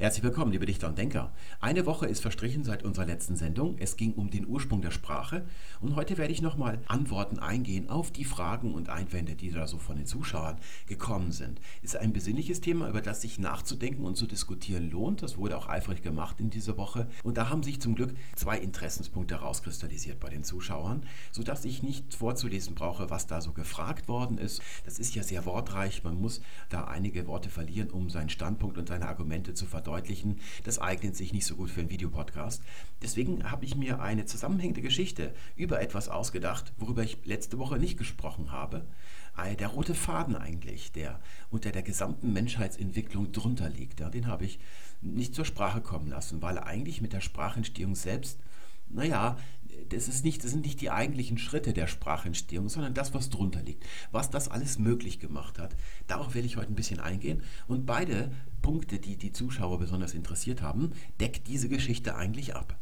Herzlich willkommen, liebe Dichter und Denker. Eine Woche ist verstrichen seit unserer letzten Sendung. Es ging um den Ursprung der Sprache und heute werde ich nochmal Antworten eingehen auf die Fragen und Einwände, die da so von den Zuschauern gekommen sind. Ist ein besinnliches Thema, über das sich nachzudenken und zu diskutieren lohnt. Das wurde auch eifrig gemacht in dieser Woche und da haben sich zum Glück zwei Interessenspunkte herauskristallisiert bei den Zuschauern, sodass ich nicht vorzulesen brauche, was da so gefragt worden ist. Das ist ja sehr wortreich. Man muss da einige Worte verlieren, um seinen Standpunkt und seine Argumente zu verdeutlichen verdeutlichen. Das eignet sich nicht so gut für einen Videopodcast. Deswegen habe ich mir eine zusammenhängende Geschichte über etwas ausgedacht, worüber ich letzte Woche nicht gesprochen habe. Äh, der rote Faden eigentlich, der unter der gesamten Menschheitsentwicklung drunter liegt, den habe ich nicht zur Sprache kommen lassen, weil er eigentlich mit der Sprachentstehung selbst naja, das, ist nicht, das sind nicht die eigentlichen Schritte der Sprachentstehung, sondern das, was drunter liegt, was das alles möglich gemacht hat. Darauf will ich heute ein bisschen eingehen. Und beide Punkte, die die Zuschauer besonders interessiert haben, deckt diese Geschichte eigentlich ab.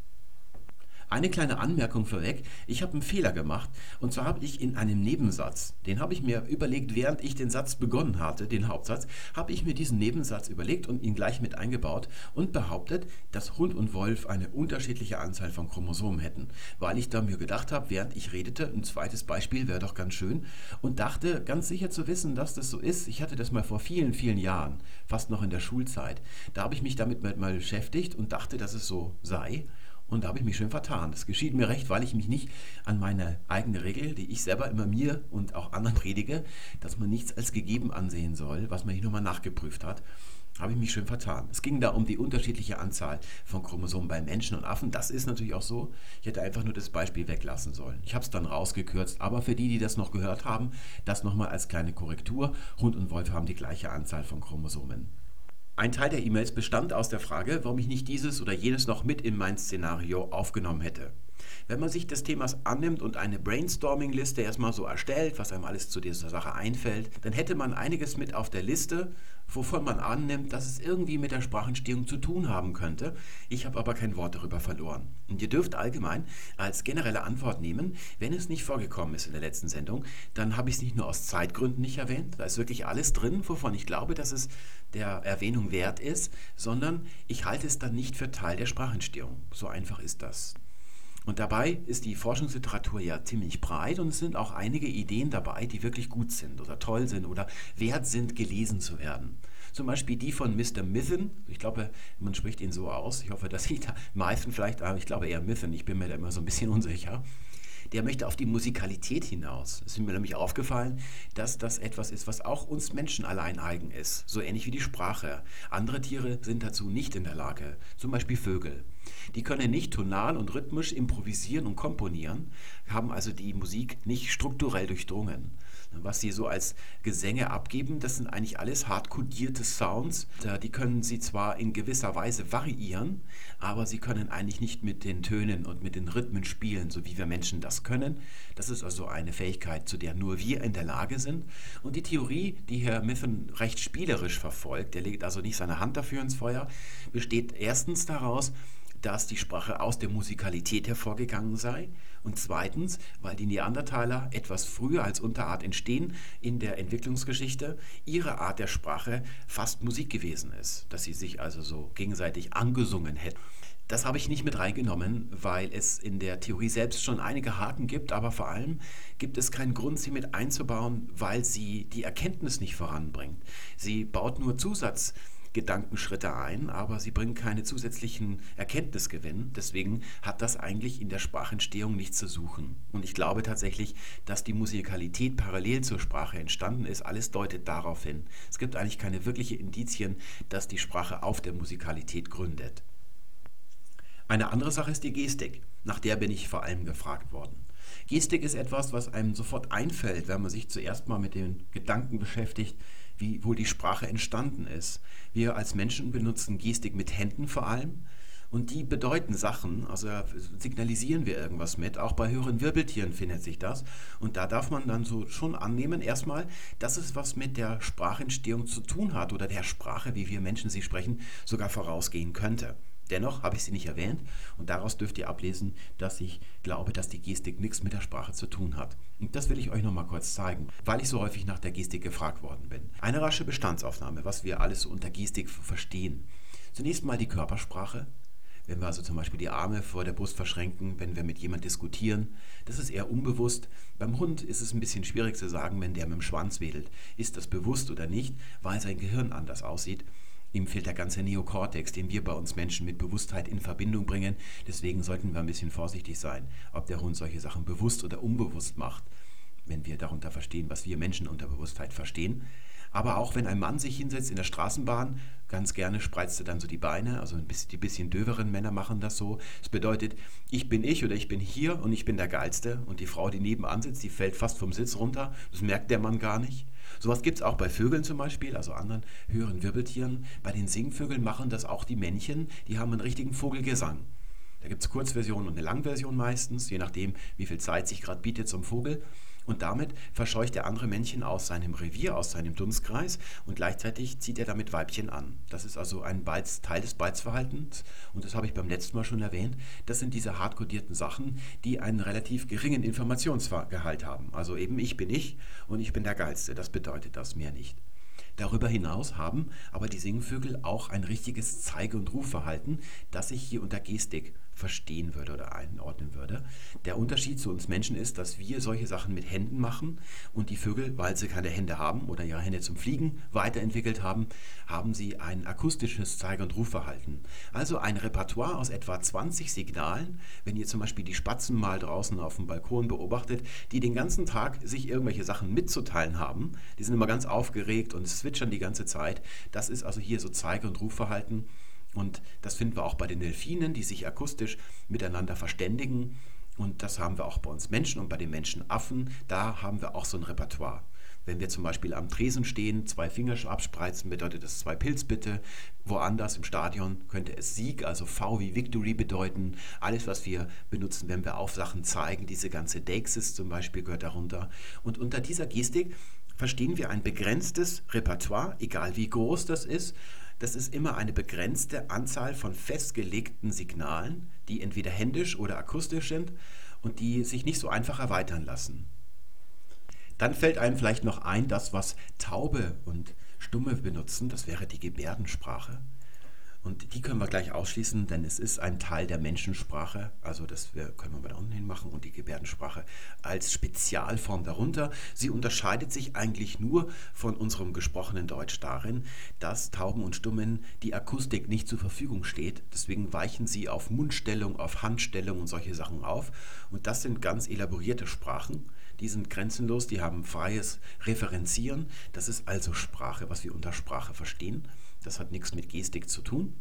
Eine kleine Anmerkung vorweg. Ich habe einen Fehler gemacht. Und zwar habe ich in einem Nebensatz, den habe ich mir überlegt, während ich den Satz begonnen hatte, den Hauptsatz, habe ich mir diesen Nebensatz überlegt und ihn gleich mit eingebaut und behauptet, dass Hund und Wolf eine unterschiedliche Anzahl von Chromosomen hätten. Weil ich da mir gedacht habe, während ich redete, ein zweites Beispiel wäre doch ganz schön und dachte ganz sicher zu wissen, dass das so ist. Ich hatte das mal vor vielen, vielen Jahren, fast noch in der Schulzeit. Da habe ich mich damit mal beschäftigt und dachte, dass es so sei. Und da habe ich mich schön vertan. Das geschieht mir recht, weil ich mich nicht an meine eigene Regel, die ich selber immer mir und auch anderen predige, dass man nichts als gegeben ansehen soll, was man hier nochmal nachgeprüft hat, habe ich mich schön vertan. Es ging da um die unterschiedliche Anzahl von Chromosomen bei Menschen und Affen. Das ist natürlich auch so. Ich hätte einfach nur das Beispiel weglassen sollen. Ich habe es dann rausgekürzt. Aber für die, die das noch gehört haben, das nochmal als kleine Korrektur. Hund und Wolf haben die gleiche Anzahl von Chromosomen. Ein Teil der E-Mails bestand aus der Frage, warum ich nicht dieses oder jenes noch mit in mein Szenario aufgenommen hätte. Wenn man sich des Themas annimmt und eine Brainstorming-Liste erstmal so erstellt, was einem alles zu dieser Sache einfällt, dann hätte man einiges mit auf der Liste, wovon man annimmt, dass es irgendwie mit der Sprachentstehung zu tun haben könnte. Ich habe aber kein Wort darüber verloren. Und ihr dürft allgemein als generelle Antwort nehmen, wenn es nicht vorgekommen ist in der letzten Sendung, dann habe ich es nicht nur aus Zeitgründen nicht erwähnt, da ist wirklich alles drin, wovon ich glaube, dass es der Erwähnung wert ist, sondern ich halte es dann nicht für Teil der Sprachentstehung. So einfach ist das. Und dabei ist die Forschungsliteratur ja ziemlich breit und es sind auch einige Ideen dabei, die wirklich gut sind oder toll sind oder wert sind, gelesen zu werden. Zum Beispiel die von Mr. Mithen. Ich glaube, man spricht ihn so aus. Ich hoffe, dass ich da Mythen vielleicht, aber ich glaube eher Mithen. Ich bin mir da immer so ein bisschen unsicher der möchte auf die Musikalität hinaus. Es ist mir nämlich aufgefallen, dass das etwas ist, was auch uns Menschen allein eigen ist, so ähnlich wie die Sprache. Andere Tiere sind dazu nicht in der Lage, zum Beispiel Vögel. Die können nicht tonal und rhythmisch improvisieren und komponieren, haben also die Musik nicht strukturell durchdrungen was sie so als Gesänge abgeben, das sind eigentlich alles hart kodierte Sounds. Die können sie zwar in gewisser Weise variieren, aber sie können eigentlich nicht mit den Tönen und mit den Rhythmen spielen, so wie wir Menschen das können. Das ist also eine Fähigkeit, zu der nur wir in der Lage sind. Und die Theorie, die Herr Miffen recht spielerisch verfolgt, der legt also nicht seine Hand dafür ins Feuer, besteht erstens daraus, dass die Sprache aus der Musikalität hervorgegangen sei und zweitens, weil die Neandertaler etwas früher als Unterart entstehen in der Entwicklungsgeschichte, ihre Art der Sprache fast Musik gewesen ist, dass sie sich also so gegenseitig angesungen hätten. Das habe ich nicht mit reingenommen, weil es in der Theorie selbst schon einige Haken gibt, aber vor allem gibt es keinen Grund, sie mit einzubauen, weil sie die Erkenntnis nicht voranbringt. Sie baut nur Zusatz. Gedankenschritte ein, aber sie bringen keine zusätzlichen Erkenntnisgewinn. Deswegen hat das eigentlich in der Sprachentstehung nichts zu suchen. Und ich glaube tatsächlich, dass die Musikalität parallel zur Sprache entstanden ist. Alles deutet darauf hin. Es gibt eigentlich keine wirklichen Indizien, dass die Sprache auf der Musikalität gründet. Eine andere Sache ist die Gestik. Nach der bin ich vor allem gefragt worden. Gestik ist etwas, was einem sofort einfällt, wenn man sich zuerst mal mit den Gedanken beschäftigt, wie wohl die Sprache entstanden ist. Wir als Menschen benutzen Gestik mit Händen vor allem. Und die bedeuten Sachen, also signalisieren wir irgendwas mit. Auch bei höheren Wirbeltieren findet sich das. Und da darf man dann so schon annehmen, erstmal, dass es was mit der Sprachentstehung zu tun hat oder der Sprache, wie wir Menschen sie sprechen, sogar vorausgehen könnte. Dennoch habe ich sie nicht erwähnt und daraus dürft ihr ablesen, dass ich glaube, dass die Gestik nichts mit der Sprache zu tun hat. Und das will ich euch nochmal kurz zeigen, weil ich so häufig nach der Gestik gefragt worden bin. Eine rasche Bestandsaufnahme, was wir alles unter Gestik verstehen. Zunächst mal die Körpersprache. Wenn wir also zum Beispiel die Arme vor der Brust verschränken, wenn wir mit jemand diskutieren, das ist eher unbewusst. Beim Hund ist es ein bisschen schwierig zu sagen, wenn der mit dem Schwanz wedelt. Ist das bewusst oder nicht, weil sein Gehirn anders aussieht. Ihm fehlt der ganze Neokortex, den wir bei uns Menschen mit Bewusstheit in Verbindung bringen. Deswegen sollten wir ein bisschen vorsichtig sein, ob der Hund solche Sachen bewusst oder unbewusst macht, wenn wir darunter verstehen, was wir Menschen unter Bewusstheit verstehen. Aber auch wenn ein Mann sich hinsetzt in der Straßenbahn, ganz gerne spreizt er dann so die Beine, also die bisschen döveren Männer machen das so. Das bedeutet, ich bin ich oder ich bin hier und ich bin der Geilste und die Frau, die nebenan sitzt, die fällt fast vom Sitz runter. Das merkt der Mann gar nicht. Sowas gibt es auch bei Vögeln zum Beispiel, also anderen höheren Wirbeltieren. Bei den Singvögeln machen das auch die Männchen, die haben einen richtigen Vogelgesang. Da gibt es Kurzversion und eine Langversion meistens, je nachdem, wie viel Zeit sich gerade bietet zum Vogel und damit verscheucht er andere Männchen aus seinem Revier, aus seinem Dunstkreis und gleichzeitig zieht er damit Weibchen an. Das ist also ein Beiz, Teil des Beizverhaltens und das habe ich beim letzten Mal schon erwähnt. Das sind diese hart kodierten Sachen, die einen relativ geringen Informationsgehalt haben. Also eben ich bin ich und ich bin der Geilste. Das bedeutet das mehr nicht. Darüber hinaus haben aber die Singvögel auch ein richtiges Zeige- und Rufverhalten, das sich hier unter Gestik verstehen würde oder einordnen würde. Der Unterschied zu uns Menschen ist, dass wir solche Sachen mit Händen machen und die Vögel, weil sie keine Hände haben oder ihre Hände zum Fliegen weiterentwickelt haben, haben sie ein akustisches Zeige- und Rufverhalten. Also ein Repertoire aus etwa 20 Signalen, wenn ihr zum Beispiel die Spatzen mal draußen auf dem Balkon beobachtet, die den ganzen Tag sich irgendwelche Sachen mitzuteilen haben. Die sind immer ganz aufgeregt und zwitschern die ganze Zeit. Das ist also hier so Zeige- und Rufverhalten. Und das finden wir auch bei den Delfinen, die sich akustisch miteinander verständigen. Und das haben wir auch bei uns Menschen und bei den Menschenaffen. Da haben wir auch so ein Repertoire. Wenn wir zum Beispiel am Tresen stehen, zwei Finger abspreizen, bedeutet das zwei Pilz bitte. Woanders im Stadion könnte es Sieg, also V wie Victory bedeuten. Alles, was wir benutzen, wenn wir auf Sachen zeigen, diese ganze Deixis zum Beispiel gehört darunter. Und unter dieser Gestik verstehen wir ein begrenztes Repertoire, egal wie groß das ist, das ist immer eine begrenzte Anzahl von festgelegten Signalen, die entweder händisch oder akustisch sind und die sich nicht so einfach erweitern lassen. Dann fällt einem vielleicht noch ein, das, was Taube und Stumme benutzen, das wäre die Gebärdensprache. Und die können wir gleich ausschließen, denn es ist ein Teil der Menschensprache. Also das können wir mal da unten hin machen und die Gebärdensprache als Spezialform darunter. Sie unterscheidet sich eigentlich nur von unserem gesprochenen Deutsch darin, dass Tauben und Stummen die Akustik nicht zur Verfügung steht. Deswegen weichen sie auf Mundstellung, auf Handstellung und solche Sachen auf. Und das sind ganz elaborierte Sprachen. Die sind grenzenlos, die haben freies Referenzieren. Das ist also Sprache, was wir unter Sprache verstehen. Das hat nichts mit Gestik zu tun,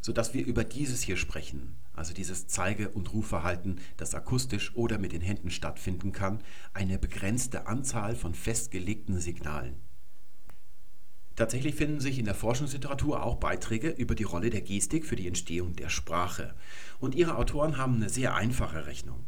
sodass wir über dieses hier sprechen, also dieses Zeige- und Rufverhalten, das akustisch oder mit den Händen stattfinden kann, eine begrenzte Anzahl von festgelegten Signalen. Tatsächlich finden sich in der Forschungsliteratur auch Beiträge über die Rolle der Gestik für die Entstehung der Sprache. Und ihre Autoren haben eine sehr einfache Rechnung.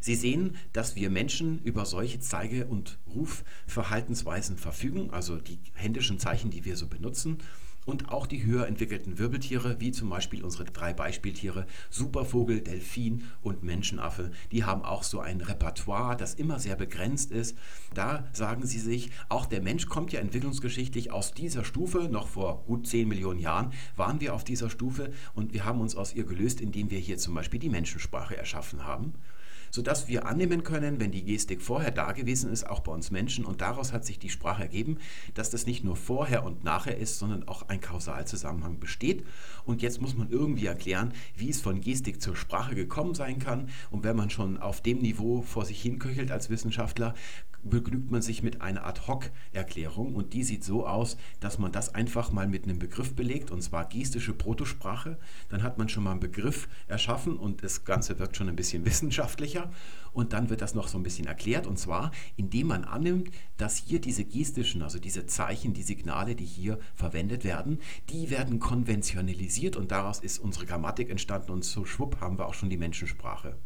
Sie sehen, dass wir Menschen über solche Zeige- und Rufverhaltensweisen verfügen, also die händischen Zeichen, die wir so benutzen, und auch die höher entwickelten Wirbeltiere, wie zum Beispiel unsere drei Beispieltiere Supervogel, Delfin und Menschenaffe, die haben auch so ein Repertoire, das immer sehr begrenzt ist. Da sagen sie sich, auch der Mensch kommt ja entwicklungsgeschichtlich aus dieser Stufe, noch vor gut 10 Millionen Jahren waren wir auf dieser Stufe und wir haben uns aus ihr gelöst, indem wir hier zum Beispiel die Menschensprache erschaffen haben sodass wir annehmen können, wenn die Gestik vorher da gewesen ist, auch bei uns Menschen, und daraus hat sich die Sprache ergeben, dass das nicht nur vorher und nachher ist, sondern auch ein Kausalzusammenhang besteht. Und jetzt muss man irgendwie erklären, wie es von Gestik zur Sprache gekommen sein kann. Und wenn man schon auf dem Niveau vor sich hinköchelt als Wissenschaftler, begnügt man sich mit einer Ad-Hoc-Erklärung und die sieht so aus, dass man das einfach mal mit einem Begriff belegt und zwar gestische Protosprache. Dann hat man schon mal einen Begriff erschaffen und das Ganze wird schon ein bisschen wissenschaftlicher und dann wird das noch so ein bisschen erklärt und zwar indem man annimmt, dass hier diese gestischen, also diese Zeichen, die Signale, die hier verwendet werden, die werden konventionalisiert und daraus ist unsere Grammatik entstanden und so schwupp haben wir auch schon die Menschensprache.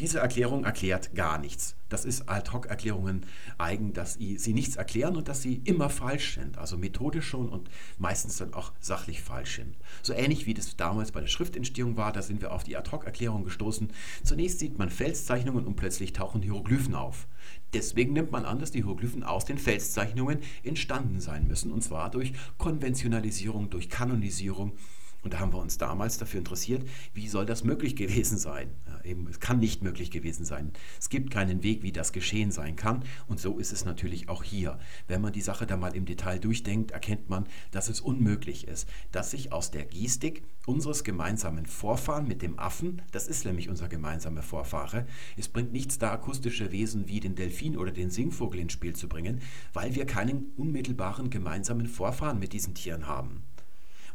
Diese Erklärung erklärt gar nichts. Das ist Ad-Hoc-Erklärungen eigen, dass sie nichts erklären und dass sie immer falsch sind. Also methodisch schon und meistens dann auch sachlich falsch sind. So ähnlich wie das damals bei der Schriftentstehung war, da sind wir auf die Ad-Hoc-Erklärung gestoßen. Zunächst sieht man Felszeichnungen und plötzlich tauchen Hieroglyphen auf. Deswegen nimmt man an, dass die Hieroglyphen aus den Felszeichnungen entstanden sein müssen. Und zwar durch Konventionalisierung, durch Kanonisierung Und da haben wir uns damals dafür interessiert, wie soll das möglich gewesen sein? Eben, es kann nicht möglich gewesen sein. Es gibt keinen Weg, wie das geschehen sein kann. Und so ist es natürlich auch hier. Wenn man die Sache da mal im Detail durchdenkt, erkennt man, dass es unmöglich ist, dass sich aus der Gestik unseres gemeinsamen Vorfahren mit dem Affen, das ist nämlich unser gemeinsamer Vorfahre, es bringt nichts da, akustische Wesen wie den Delfin oder den Singvogel ins Spiel zu bringen, weil wir keinen unmittelbaren gemeinsamen Vorfahren mit diesen Tieren haben.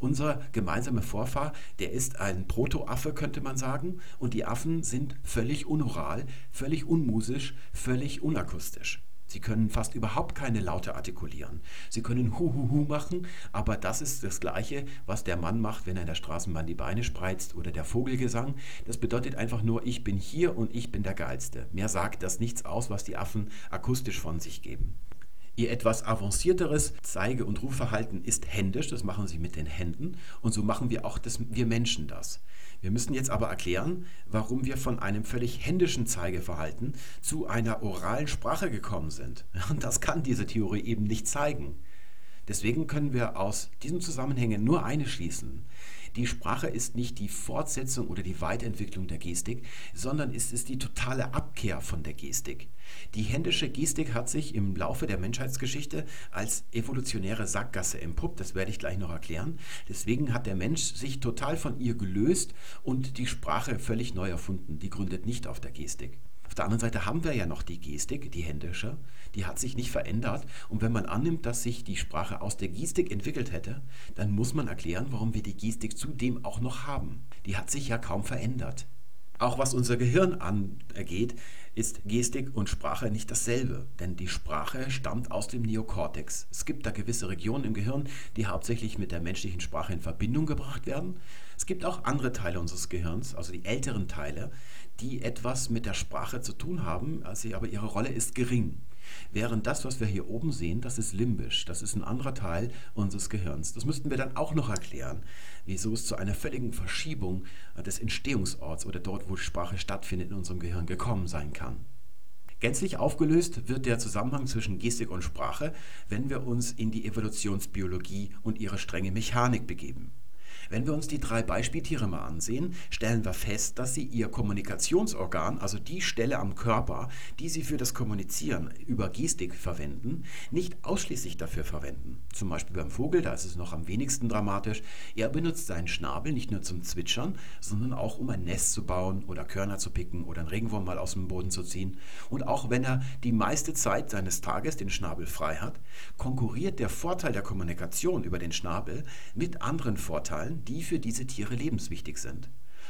Unser gemeinsamer Vorfahr, der ist ein Protoaffe, könnte man sagen, und die Affen sind völlig unoral, völlig unmusisch, völlig unakustisch. Sie können fast überhaupt keine Laute artikulieren. Sie können Hu-Hu-Hu machen, aber das ist das Gleiche, was der Mann macht, wenn er in der Straßenbahn die Beine spreizt oder der Vogelgesang. Das bedeutet einfach nur, ich bin hier und ich bin der Geilste. Mehr sagt das nichts aus, was die Affen akustisch von sich geben. Ihr etwas avancierteres Zeige- und Rufverhalten ist händisch, das machen sie mit den Händen und so machen wir auch das, wir Menschen das. Wir müssen jetzt aber erklären, warum wir von einem völlig händischen Zeigeverhalten zu einer oralen Sprache gekommen sind. Und das kann diese Theorie eben nicht zeigen. Deswegen können wir aus diesen Zusammenhängen nur eine schließen. Die Sprache ist nicht die Fortsetzung oder die Weiterentwicklung der Gestik, sondern ist es die totale Abkehr von der Gestik. Die händische Gestik hat sich im Laufe der Menschheitsgeschichte als evolutionäre Sackgasse empuppt, das werde ich gleich noch erklären. Deswegen hat der Mensch sich total von ihr gelöst und die Sprache völlig neu erfunden. Die gründet nicht auf der Gestik. Auf der anderen Seite haben wir ja noch die Gestik, die händische, die hat sich nicht verändert. Und wenn man annimmt, dass sich die Sprache aus der Gestik entwickelt hätte, dann muss man erklären, warum wir die Gestik zudem auch noch haben. Die hat sich ja kaum verändert. Auch was unser Gehirn angeht, ist Gestik und Sprache nicht dasselbe, denn die Sprache stammt aus dem Neokortex. Es gibt da gewisse Regionen im Gehirn, die hauptsächlich mit der menschlichen Sprache in Verbindung gebracht werden. Es gibt auch andere Teile unseres Gehirns, also die älteren Teile, die etwas mit der Sprache zu tun haben, also, aber ihre Rolle ist gering. Während das, was wir hier oben sehen, das ist limbisch, das ist ein anderer Teil unseres Gehirns. Das müssten wir dann auch noch erklären, wieso es zu einer völligen Verschiebung des Entstehungsorts oder dort, wo Sprache stattfindet, in unserem Gehirn gekommen sein kann. Gänzlich aufgelöst wird der Zusammenhang zwischen Gestik und Sprache, wenn wir uns in die Evolutionsbiologie und ihre strenge Mechanik begeben. Wenn wir uns die drei Beispieltiere mal ansehen, stellen wir fest, dass sie ihr Kommunikationsorgan, also die Stelle am Körper, die sie für das Kommunizieren über Gestik verwenden, nicht ausschließlich dafür verwenden. Zum Beispiel beim Vogel, da ist es noch am wenigsten dramatisch. Er benutzt seinen Schnabel nicht nur zum Zwitschern, sondern auch um ein Nest zu bauen oder Körner zu picken oder einen Regenwurm mal aus dem Boden zu ziehen. Und auch wenn er die meiste Zeit seines Tages den Schnabel frei hat, konkurriert der Vorteil der Kommunikation über den Schnabel mit anderen Vorteilen, die für diese Tiere lebenswichtig sind.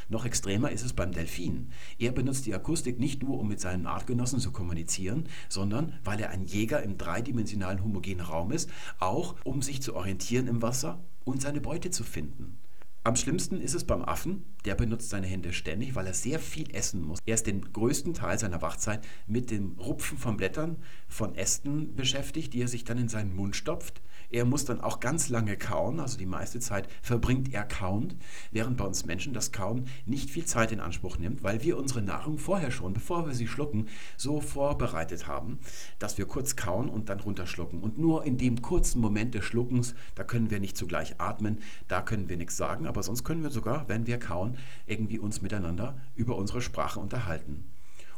Noch extremer ist es beim Delfin. Er benutzt die Akustik nicht nur, um mit seinen Artgenossen zu kommunizieren, sondern weil er ein Jäger im dreidimensionalen homogenen Raum ist, auch um sich zu orientieren im Wasser und seine Beute zu finden. Am schlimmsten ist es beim Affen. Der benutzt seine Hände ständig, weil er sehr viel essen muss. Er ist den größten Teil seiner Wachzeit mit dem Rupfen von Blättern, von Ästen beschäftigt, die er sich dann in seinen Mund stopft. Er muss dann auch ganz lange kauen, also die meiste Zeit verbringt er kauend, während bei uns Menschen das Kauen nicht viel Zeit in Anspruch nimmt, weil wir unsere Nahrung vorher schon, bevor wir sie schlucken, so vorbereitet haben, dass wir kurz kauen und dann runterschlucken. Und nur in dem kurzen Moment des Schluckens, da können wir nicht zugleich atmen, da können wir nichts sagen, aber sonst können wir sogar, wenn wir kauen, irgendwie uns miteinander über unsere Sprache unterhalten.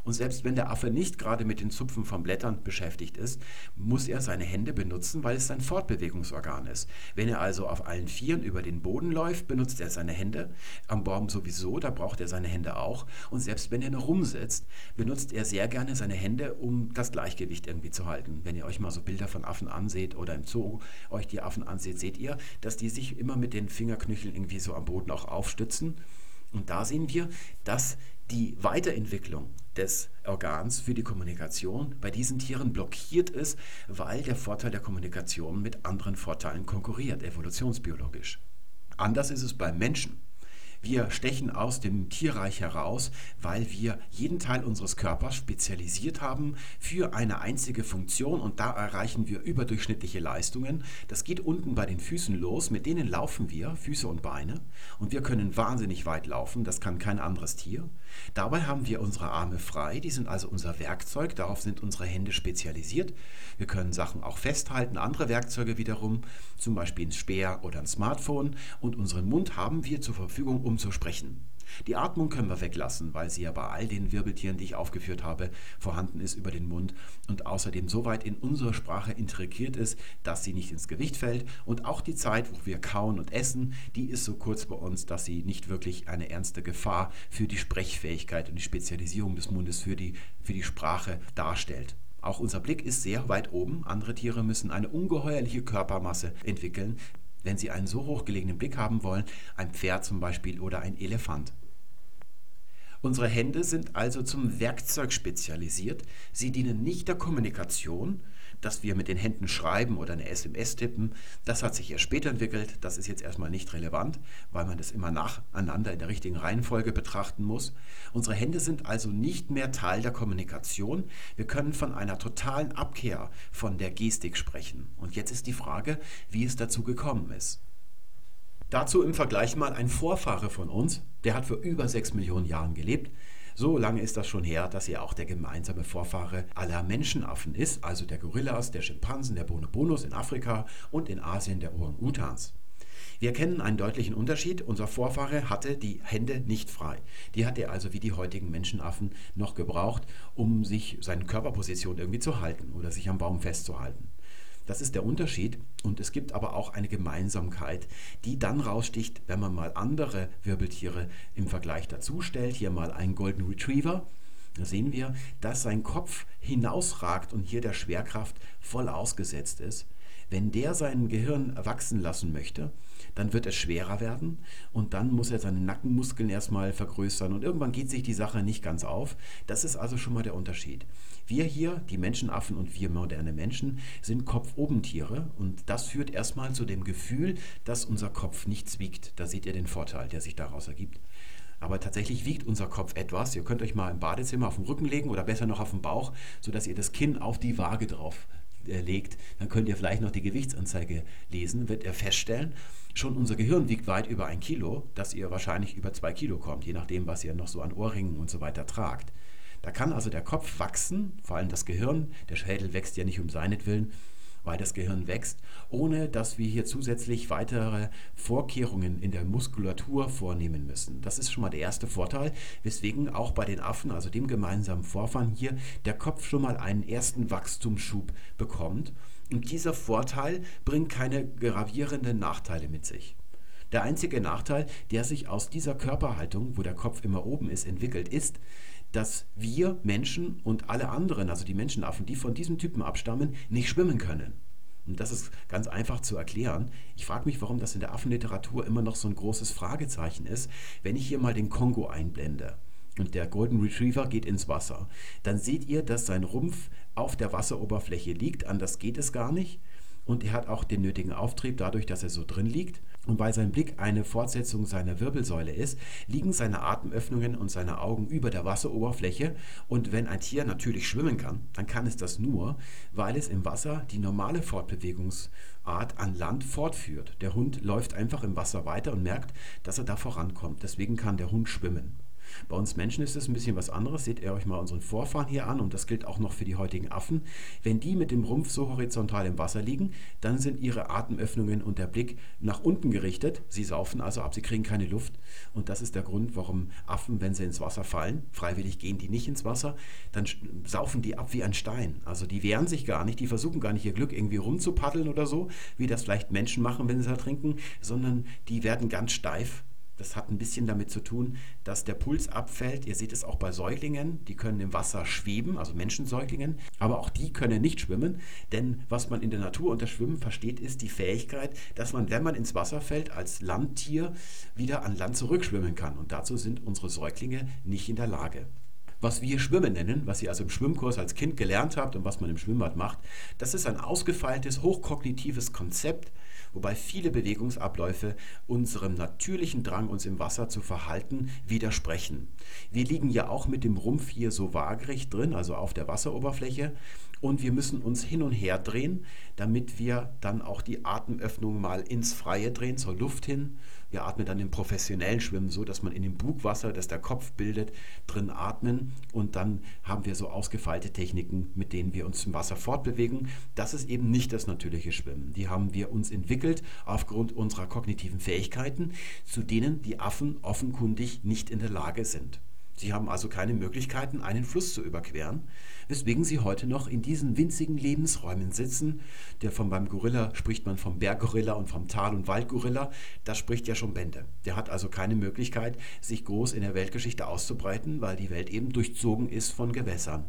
Und selbst wenn der Affe nicht gerade mit den Zupfen von Blättern beschäftigt ist, muss er seine Hände benutzen, weil es sein Fortbewegungsorgan ist. Wenn er also auf allen Vieren über den Boden läuft, benutzt er seine Hände. Am Baum sowieso, da braucht er seine Hände auch. Und selbst wenn er nur rumsitzt, benutzt er sehr gerne seine Hände, um das Gleichgewicht irgendwie zu halten. Wenn ihr euch mal so Bilder von Affen anseht oder im Zoo euch die Affen anseht, seht ihr, dass die sich immer mit den Fingerknöcheln irgendwie so am Boden auch aufstützen. Und da sehen wir, dass die Weiterentwicklung des Organs für die Kommunikation bei diesen Tieren blockiert ist, weil der Vorteil der Kommunikation mit anderen Vorteilen konkurriert, evolutionsbiologisch. Anders ist es beim Menschen. Wir stechen aus dem Tierreich heraus, weil wir jeden Teil unseres Körpers spezialisiert haben für eine einzige Funktion und da erreichen wir überdurchschnittliche Leistungen. Das geht unten bei den Füßen los, mit denen laufen wir, Füße und Beine, und wir können wahnsinnig weit laufen, das kann kein anderes Tier. Dabei haben wir unsere Arme frei, die sind also unser Werkzeug, darauf sind unsere Hände spezialisiert. Wir können Sachen auch festhalten, andere Werkzeuge wiederum, zum Beispiel ein Speer oder ein Smartphone und unseren Mund haben wir zur Verfügung, um zu sprechen. Die Atmung können wir weglassen, weil sie ja bei all den Wirbeltieren, die ich aufgeführt habe, vorhanden ist über den Mund und außerdem so weit in unsere Sprache integriert ist, dass sie nicht ins Gewicht fällt. Und auch die Zeit, wo wir kauen und essen, die ist so kurz bei uns, dass sie nicht wirklich eine ernste Gefahr für die Sprechfähigkeit und die Spezialisierung des Mundes für die, für die Sprache darstellt. Auch unser Blick ist sehr weit oben. Andere Tiere müssen eine ungeheuerliche Körpermasse entwickeln, wenn Sie einen so hochgelegenen Blick haben wollen, ein Pferd zum Beispiel oder ein Elefant. Unsere Hände sind also zum Werkzeug spezialisiert. Sie dienen nicht der Kommunikation, dass wir mit den Händen schreiben oder eine SMS tippen. Das hat sich erst später entwickelt. Das ist jetzt erstmal nicht relevant, weil man das immer nacheinander in der richtigen Reihenfolge betrachten muss. Unsere Hände sind also nicht mehr Teil der Kommunikation. Wir können von einer totalen Abkehr von der Gestik sprechen. Und jetzt ist die Frage, wie es dazu gekommen ist. Dazu im Vergleich mal ein Vorfahre von uns, der hat vor über sechs Millionen Jahren gelebt. So lange ist das schon her, dass er auch der gemeinsame Vorfahre aller Menschenaffen ist, also der Gorillas, der Schimpansen, der Bonobos in Afrika und in Asien der Orang-Utans. Wir kennen einen deutlichen Unterschied. Unser Vorfahre hatte die Hände nicht frei. Die hat er also wie die heutigen Menschenaffen noch gebraucht, um sich seine Körperposition irgendwie zu halten oder sich am Baum festzuhalten. Das ist der Unterschied und es gibt aber auch eine Gemeinsamkeit, die dann raussticht, wenn man mal andere Wirbeltiere im Vergleich dazu stellt. Hier mal einen Golden Retriever. Da sehen wir, dass sein Kopf hinausragt und hier der Schwerkraft voll ausgesetzt ist. Wenn der sein Gehirn wachsen lassen möchte, dann wird es schwerer werden und dann muss er seine Nackenmuskeln erstmal vergrößern und irgendwann geht sich die Sache nicht ganz auf. Das ist also schon mal der Unterschied. Wir hier, die Menschenaffen und wir moderne Menschen, sind Kopfobentiere und das führt erstmal zu dem Gefühl, dass unser Kopf nichts wiegt. Da seht ihr den Vorteil, der sich daraus ergibt. Aber tatsächlich wiegt unser Kopf etwas. Ihr könnt euch mal im Badezimmer auf den Rücken legen oder besser noch auf den Bauch, sodass ihr das Kinn auf die Waage drauf äh, legt. Dann könnt ihr vielleicht noch die Gewichtsanzeige lesen, wird er feststellen. Schon unser Gehirn wiegt weit über ein Kilo, dass ihr wahrscheinlich über zwei Kilo kommt, je nachdem, was ihr noch so an Ohrringen und so weiter tragt. Da kann also der Kopf wachsen, vor allem das Gehirn. Der Schädel wächst ja nicht um seinetwillen, weil das Gehirn wächst, ohne dass wir hier zusätzlich weitere Vorkehrungen in der Muskulatur vornehmen müssen. Das ist schon mal der erste Vorteil, weswegen auch bei den Affen, also dem gemeinsamen Vorfahren hier, der Kopf schon mal einen ersten Wachstumsschub bekommt und dieser Vorteil bringt keine gravierenden Nachteile mit sich. Der einzige Nachteil, der sich aus dieser Körperhaltung, wo der Kopf immer oben ist, entwickelt, ist, dass wir Menschen und alle anderen, also die Menschenaffen, die von diesem Typen abstammen, nicht schwimmen können. Und das ist ganz einfach zu erklären. Ich frage mich, warum das in der Affenliteratur immer noch so ein großes Fragezeichen ist, wenn ich hier mal den Kongo einblende und der Golden Retriever geht ins Wasser, dann seht ihr, dass sein Rumpf auf der Wasseroberfläche liegt, anders geht es gar nicht. Und er hat auch den nötigen Auftrieb dadurch, dass er so drin liegt. Und weil sein Blick eine Fortsetzung seiner Wirbelsäule ist, liegen seine Atemöffnungen und seine Augen über der Wasseroberfläche. Und wenn ein Tier natürlich schwimmen kann, dann kann es das nur, weil es im Wasser die normale Fortbewegungsart an Land fortführt. Der Hund läuft einfach im Wasser weiter und merkt, dass er da vorankommt. Deswegen kann der Hund schwimmen. Bei uns Menschen ist es ein bisschen was anderes. Seht ihr euch mal unseren Vorfahren hier an und das gilt auch noch für die heutigen Affen. Wenn die mit dem Rumpf so horizontal im Wasser liegen, dann sind ihre Atemöffnungen und der Blick nach unten gerichtet. Sie saufen also ab, sie kriegen keine Luft. Und das ist der Grund, warum Affen, wenn sie ins Wasser fallen, freiwillig gehen die nicht ins Wasser, dann saufen die ab wie ein Stein. Also die wehren sich gar nicht, die versuchen gar nicht ihr Glück irgendwie rumzupaddeln oder so, wie das vielleicht Menschen machen, wenn sie da trinken, sondern die werden ganz steif das hat ein bisschen damit zu tun, dass der Puls abfällt. Ihr seht es auch bei Säuglingen, die können im Wasser schweben, also Menschensäuglingen, aber auch die können nicht schwimmen, denn was man in der Natur unter Schwimmen versteht, ist die Fähigkeit, dass man, wenn man ins Wasser fällt, als Landtier wieder an Land zurückschwimmen kann. Und dazu sind unsere Säuglinge nicht in der Lage. Was wir Schwimmen nennen, was ihr also im Schwimmkurs als Kind gelernt habt und was man im Schwimmbad macht, das ist ein ausgefeiltes, hochkognitives Konzept, wobei viele Bewegungsabläufe unserem natürlichen Drang, uns im Wasser zu verhalten, widersprechen. Wir liegen ja auch mit dem Rumpf hier so waagerecht drin, also auf der Wasseroberfläche, und wir müssen uns hin und her drehen, damit wir dann auch die Atemöffnung mal ins Freie drehen, zur Luft hin. Wir atmen dann im professionellen Schwimmen so, dass man in dem Bugwasser, das der Kopf bildet, drin atmen und dann haben wir so ausgefeilte Techniken, mit denen wir uns im Wasser fortbewegen. Das ist eben nicht das natürliche Schwimmen. Die haben wir uns entwickelt aufgrund unserer kognitiven Fähigkeiten, zu denen die Affen offenkundig nicht in der Lage sind. Sie haben also keine Möglichkeiten, einen Fluss zu überqueren, weswegen sie heute noch in diesen winzigen Lebensräumen sitzen. Der von beim Gorilla spricht man vom Berggorilla und vom Tal- und Waldgorilla. Das spricht ja schon Bände. Der hat also keine Möglichkeit, sich groß in der Weltgeschichte auszubreiten, weil die Welt eben durchzogen ist von Gewässern.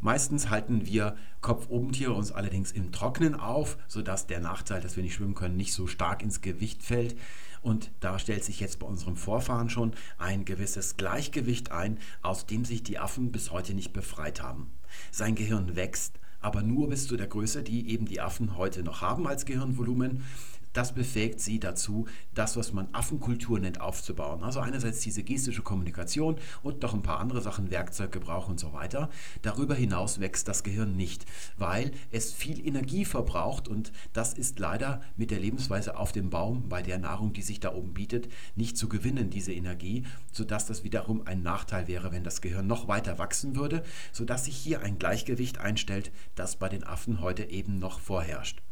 Meistens halten wir Kopfobentiere uns allerdings im Trocknen auf, sodass der Nachteil, dass wir nicht schwimmen können, nicht so stark ins Gewicht fällt. Und da stellt sich jetzt bei unserem Vorfahren schon ein gewisses Gleichgewicht ein, aus dem sich die Affen bis heute nicht befreit haben. Sein Gehirn wächst, aber nur bis zu der Größe, die eben die Affen heute noch haben als Gehirnvolumen. Das befähigt sie dazu, das, was man Affenkultur nennt, aufzubauen. Also einerseits diese gestische Kommunikation und noch ein paar andere Sachen, Werkzeuggebrauch und so weiter. Darüber hinaus wächst das Gehirn nicht, weil es viel Energie verbraucht und das ist leider mit der Lebensweise auf dem Baum, bei der Nahrung, die sich da oben bietet, nicht zu gewinnen, diese Energie, sodass das wiederum ein Nachteil wäre, wenn das Gehirn noch weiter wachsen würde, sodass sich hier ein Gleichgewicht einstellt, das bei den Affen heute eben noch vorherrscht.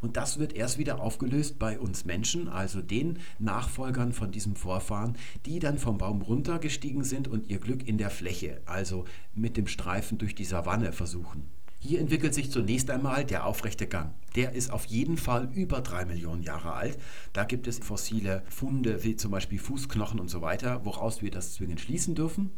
Und das wird erst wieder aufgelöst bei uns Menschen, also den Nachfolgern von diesem Vorfahren, die dann vom Baum runtergestiegen sind und ihr Glück in der Fläche, also mit dem Streifen durch die Savanne versuchen. Hier entwickelt sich zunächst einmal der aufrechte Gang. Der ist auf jeden Fall über drei Millionen Jahre alt. Da gibt es fossile Funde wie zum Beispiel Fußknochen und so weiter, woraus wir das zwingend schließen dürfen.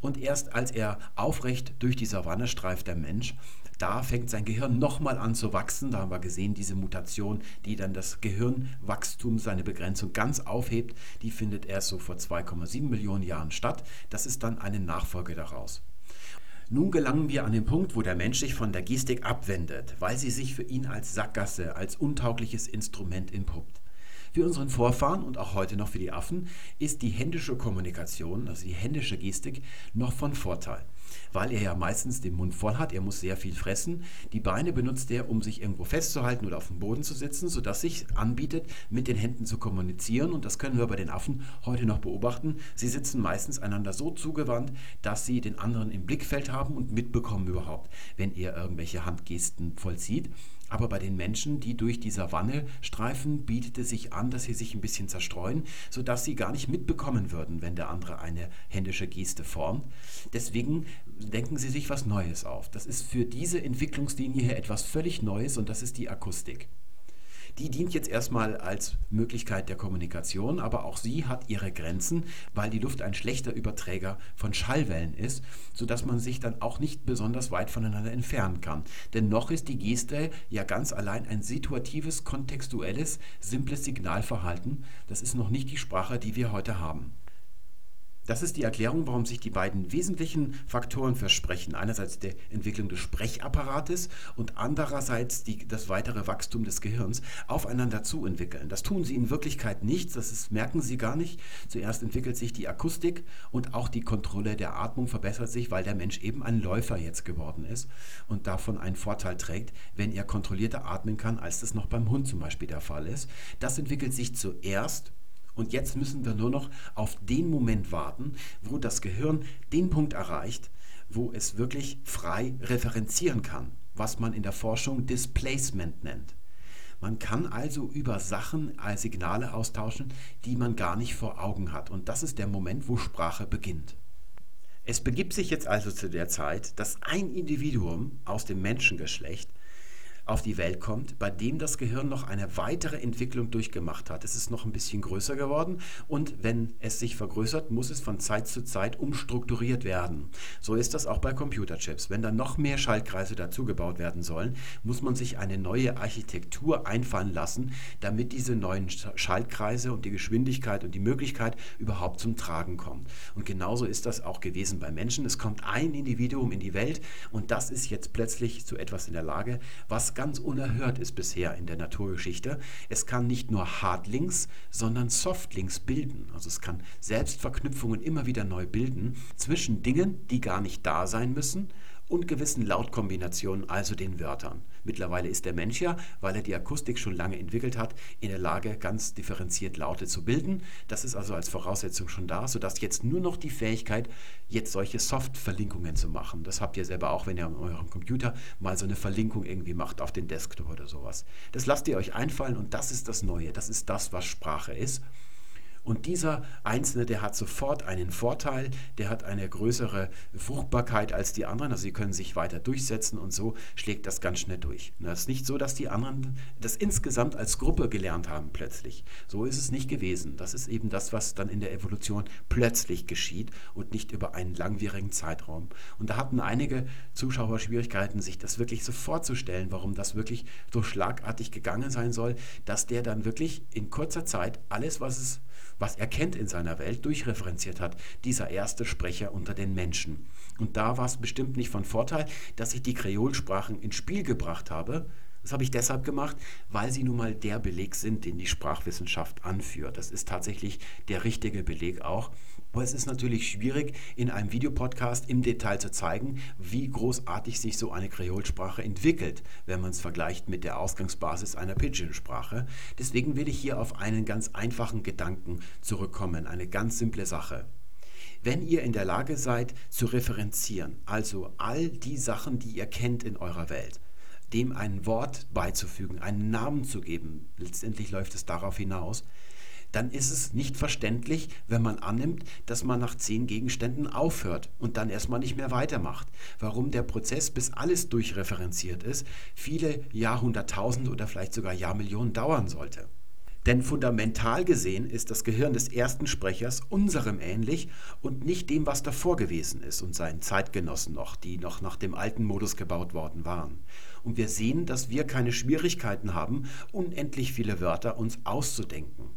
Und erst als er aufrecht durch die Savanne streift, der Mensch, da fängt sein Gehirn nochmal an zu wachsen. Da haben wir gesehen, diese Mutation, die dann das Gehirnwachstum, seine Begrenzung ganz aufhebt, die findet erst so vor 2,7 Millionen Jahren statt. Das ist dann eine Nachfolge daraus. Nun gelangen wir an den Punkt, wo der Mensch sich von der Gestik abwendet, weil sie sich für ihn als Sackgasse, als untaugliches Instrument entpuppt. Für unseren Vorfahren und auch heute noch für die Affen ist die händische Kommunikation, also die händische Gestik, noch von Vorteil weil er ja meistens den Mund voll hat. Er muss sehr viel fressen. Die Beine benutzt er, um sich irgendwo festzuhalten oder auf dem Boden zu sitzen, sodass sich anbietet, mit den Händen zu kommunizieren. Und das können wir bei den Affen heute noch beobachten. Sie sitzen meistens einander so zugewandt, dass sie den anderen im Blickfeld haben und mitbekommen überhaupt, wenn er irgendwelche Handgesten vollzieht. Aber bei den Menschen, die durch die Savanne streifen, bietet es sich an, dass sie sich ein bisschen zerstreuen, sodass sie gar nicht mitbekommen würden, wenn der andere eine händische Geste formt. Deswegen denken sie sich was Neues auf. Das ist für diese Entwicklungslinie hier etwas völlig Neues und das ist die Akustik. Die dient jetzt erstmal als Möglichkeit der Kommunikation, aber auch sie hat ihre Grenzen, weil die Luft ein schlechter Überträger von Schallwellen ist, sodass man sich dann auch nicht besonders weit voneinander entfernen kann. Denn noch ist die Geste ja ganz allein ein situatives, kontextuelles, simples Signalverhalten. Das ist noch nicht die Sprache, die wir heute haben. Das ist die Erklärung, warum sich die beiden wesentlichen Faktoren versprechen. Einerseits der Entwicklung des Sprechapparates und andererseits die, das weitere Wachstum des Gehirns aufeinander zu entwickeln. Das tun sie in Wirklichkeit nicht, das ist, merken sie gar nicht. Zuerst entwickelt sich die Akustik und auch die Kontrolle der Atmung verbessert sich, weil der Mensch eben ein Läufer jetzt geworden ist und davon einen Vorteil trägt, wenn er kontrollierter atmen kann, als das noch beim Hund zum Beispiel der Fall ist. Das entwickelt sich zuerst und jetzt müssen wir nur noch auf den Moment warten, wo das Gehirn den Punkt erreicht, wo es wirklich frei referenzieren kann, was man in der Forschung Displacement nennt. Man kann also über Sachen als Signale austauschen, die man gar nicht vor Augen hat. Und das ist der Moment, wo Sprache beginnt. Es begibt sich jetzt also zu der Zeit, dass ein Individuum aus dem Menschengeschlecht auf die Welt kommt, bei dem das Gehirn noch eine weitere Entwicklung durchgemacht hat. Es ist noch ein bisschen größer geworden und wenn es sich vergrößert, muss es von Zeit zu Zeit umstrukturiert werden. So ist das auch bei Computerchips. Wenn dann noch mehr Schaltkreise dazugebaut werden sollen, muss man sich eine neue Architektur einfallen lassen, damit diese neuen Schaltkreise und die Geschwindigkeit und die Möglichkeit überhaupt zum Tragen kommen. Und genauso ist das auch gewesen bei Menschen. Es kommt ein Individuum in die Welt und das ist jetzt plötzlich zu etwas in der Lage, was ganz unerhört ist bisher in der Naturgeschichte. Es kann nicht nur Hardlinks, sondern Softlinks bilden. Also es kann Selbstverknüpfungen immer wieder neu bilden zwischen Dingen, die gar nicht da sein müssen und gewissen Lautkombinationen, also den Wörtern. Mittlerweile ist der Mensch ja, weil er die Akustik schon lange entwickelt hat, in der Lage, ganz differenziert Laute zu bilden. Das ist also als Voraussetzung schon da, sodass jetzt nur noch die Fähigkeit, jetzt solche Soft-Verlinkungen zu machen. Das habt ihr selber auch, wenn ihr an eurem Computer mal so eine Verlinkung irgendwie macht auf den Desktop oder sowas. Das lasst ihr euch einfallen und das ist das Neue. Das ist das, was Sprache ist. Und dieser Einzelne, der hat sofort einen Vorteil, der hat eine größere Fruchtbarkeit als die anderen, also sie können sich weiter durchsetzen und so schlägt das ganz schnell durch. Es ist nicht so, dass die anderen das insgesamt als Gruppe gelernt haben plötzlich. So ist es nicht gewesen. Das ist eben das, was dann in der Evolution plötzlich geschieht und nicht über einen langwierigen Zeitraum. Und da hatten einige Zuschauer Schwierigkeiten, sich das wirklich so vorzustellen, warum das wirklich so schlagartig gegangen sein soll, dass der dann wirklich in kurzer Zeit alles, was es was er kennt in seiner Welt, durchreferenziert hat, dieser erste Sprecher unter den Menschen. Und da war es bestimmt nicht von Vorteil, dass ich die Kreolsprachen ins Spiel gebracht habe. Das habe ich deshalb gemacht, weil sie nun mal der Beleg sind, den die Sprachwissenschaft anführt. Das ist tatsächlich der richtige Beleg auch. Aber es ist natürlich schwierig, in einem Videopodcast im Detail zu zeigen, wie großartig sich so eine Kreolsprache entwickelt, wenn man es vergleicht mit der Ausgangsbasis einer Pidgin-Sprache. Deswegen will ich hier auf einen ganz einfachen Gedanken zurückkommen, eine ganz simple Sache. Wenn ihr in der Lage seid zu referenzieren, also all die Sachen, die ihr kennt in eurer Welt, dem ein Wort beizufügen, einen Namen zu geben, letztendlich läuft es darauf hinaus, dann ist es nicht verständlich, wenn man annimmt, dass man nach zehn Gegenständen aufhört und dann erstmal nicht mehr weitermacht. Warum der Prozess, bis alles durchreferenziert ist, viele Jahrhunderttausend oder vielleicht sogar Jahrmillionen dauern sollte. Denn fundamental gesehen ist das Gehirn des ersten Sprechers unserem ähnlich und nicht dem, was davor gewesen ist und seinen Zeitgenossen noch, die noch nach dem alten Modus gebaut worden waren. Und wir sehen, dass wir keine Schwierigkeiten haben, unendlich viele Wörter uns auszudenken.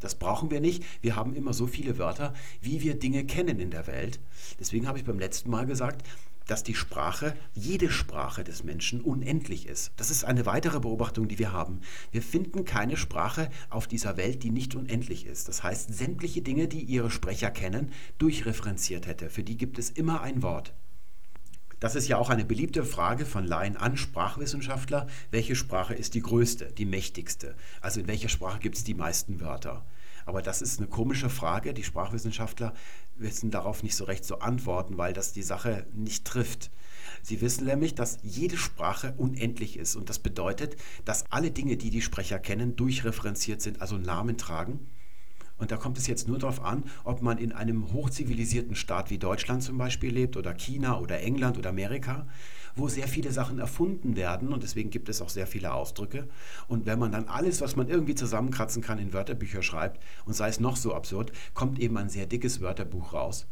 Das brauchen wir nicht. Wir haben immer so viele Wörter, wie wir Dinge kennen in der Welt. Deswegen habe ich beim letzten Mal gesagt, dass die Sprache, jede Sprache des Menschen unendlich ist. Das ist eine weitere Beobachtung, die wir haben. Wir finden keine Sprache auf dieser Welt, die nicht unendlich ist. Das heißt, sämtliche Dinge, die ihre Sprecher kennen, durchreferenziert hätte. Für die gibt es immer ein Wort. Das ist ja auch eine beliebte Frage von Laien an Sprachwissenschaftler. Welche Sprache ist die größte, die mächtigste? Also in welcher Sprache gibt es die meisten Wörter? Aber das ist eine komische Frage. Die Sprachwissenschaftler wissen darauf nicht so recht zu antworten, weil das die Sache nicht trifft. Sie wissen nämlich, dass jede Sprache unendlich ist. Und das bedeutet, dass alle Dinge, die die Sprecher kennen, durchreferenziert sind, also Namen tragen. Und da kommt es jetzt nur darauf an, ob man in einem hochzivilisierten Staat wie Deutschland zum Beispiel lebt oder China oder England oder Amerika, wo sehr viele Sachen erfunden werden und deswegen gibt es auch sehr viele Ausdrücke. Und wenn man dann alles, was man irgendwie zusammenkratzen kann, in Wörterbücher schreibt und sei es noch so absurd, kommt eben ein sehr dickes Wörterbuch raus.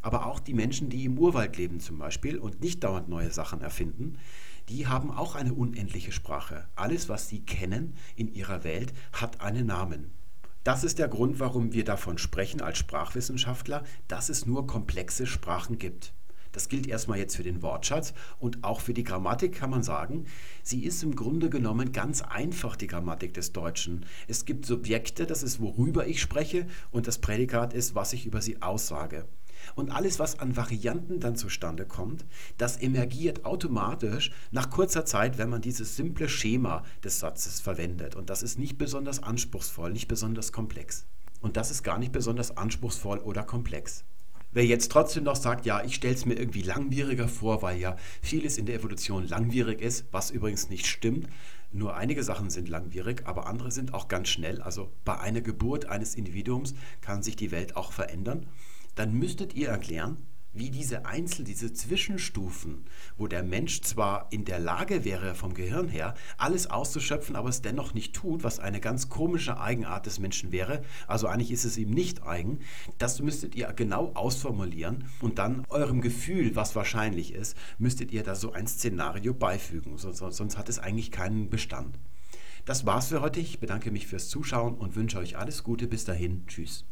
Aber auch die Menschen, die im Urwald leben zum Beispiel und nicht dauernd neue Sachen erfinden, die haben auch eine unendliche Sprache. Alles, was sie kennen in ihrer Welt, hat einen Namen. Das ist der Grund, warum wir davon sprechen als Sprachwissenschaftler, dass es nur komplexe Sprachen gibt. Das gilt erstmal jetzt für den Wortschatz und auch für die Grammatik kann man sagen, sie ist im Grunde genommen ganz einfach, die Grammatik des Deutschen. Es gibt Subjekte, das ist worüber ich spreche und das Prädikat ist, was ich über sie aussage. Und alles, was an Varianten dann zustande kommt, das emergiert automatisch nach kurzer Zeit, wenn man dieses simple Schema des Satzes verwendet. Und das ist nicht besonders anspruchsvoll, nicht besonders komplex. Und das ist gar nicht besonders anspruchsvoll oder komplex. Wer jetzt trotzdem noch sagt, ja, ich stelle es mir irgendwie langwieriger vor, weil ja vieles in der Evolution langwierig ist, was übrigens nicht stimmt. Nur einige Sachen sind langwierig, aber andere sind auch ganz schnell. Also bei einer Geburt eines Individuums kann sich die Welt auch verändern dann müsstet ihr erklären, wie diese Einzel, diese Zwischenstufen, wo der Mensch zwar in der Lage wäre, vom Gehirn her, alles auszuschöpfen, aber es dennoch nicht tut, was eine ganz komische Eigenart des Menschen wäre, also eigentlich ist es ihm nicht eigen, das müsstet ihr genau ausformulieren und dann eurem Gefühl, was wahrscheinlich ist, müsstet ihr da so ein Szenario beifügen, sonst, hat es eigentlich keinen Bestand. Das war's für heute. Ich bedanke mich fürs Zuschauen und wünsche euch alles Gute. Bis dahin. Tschüss.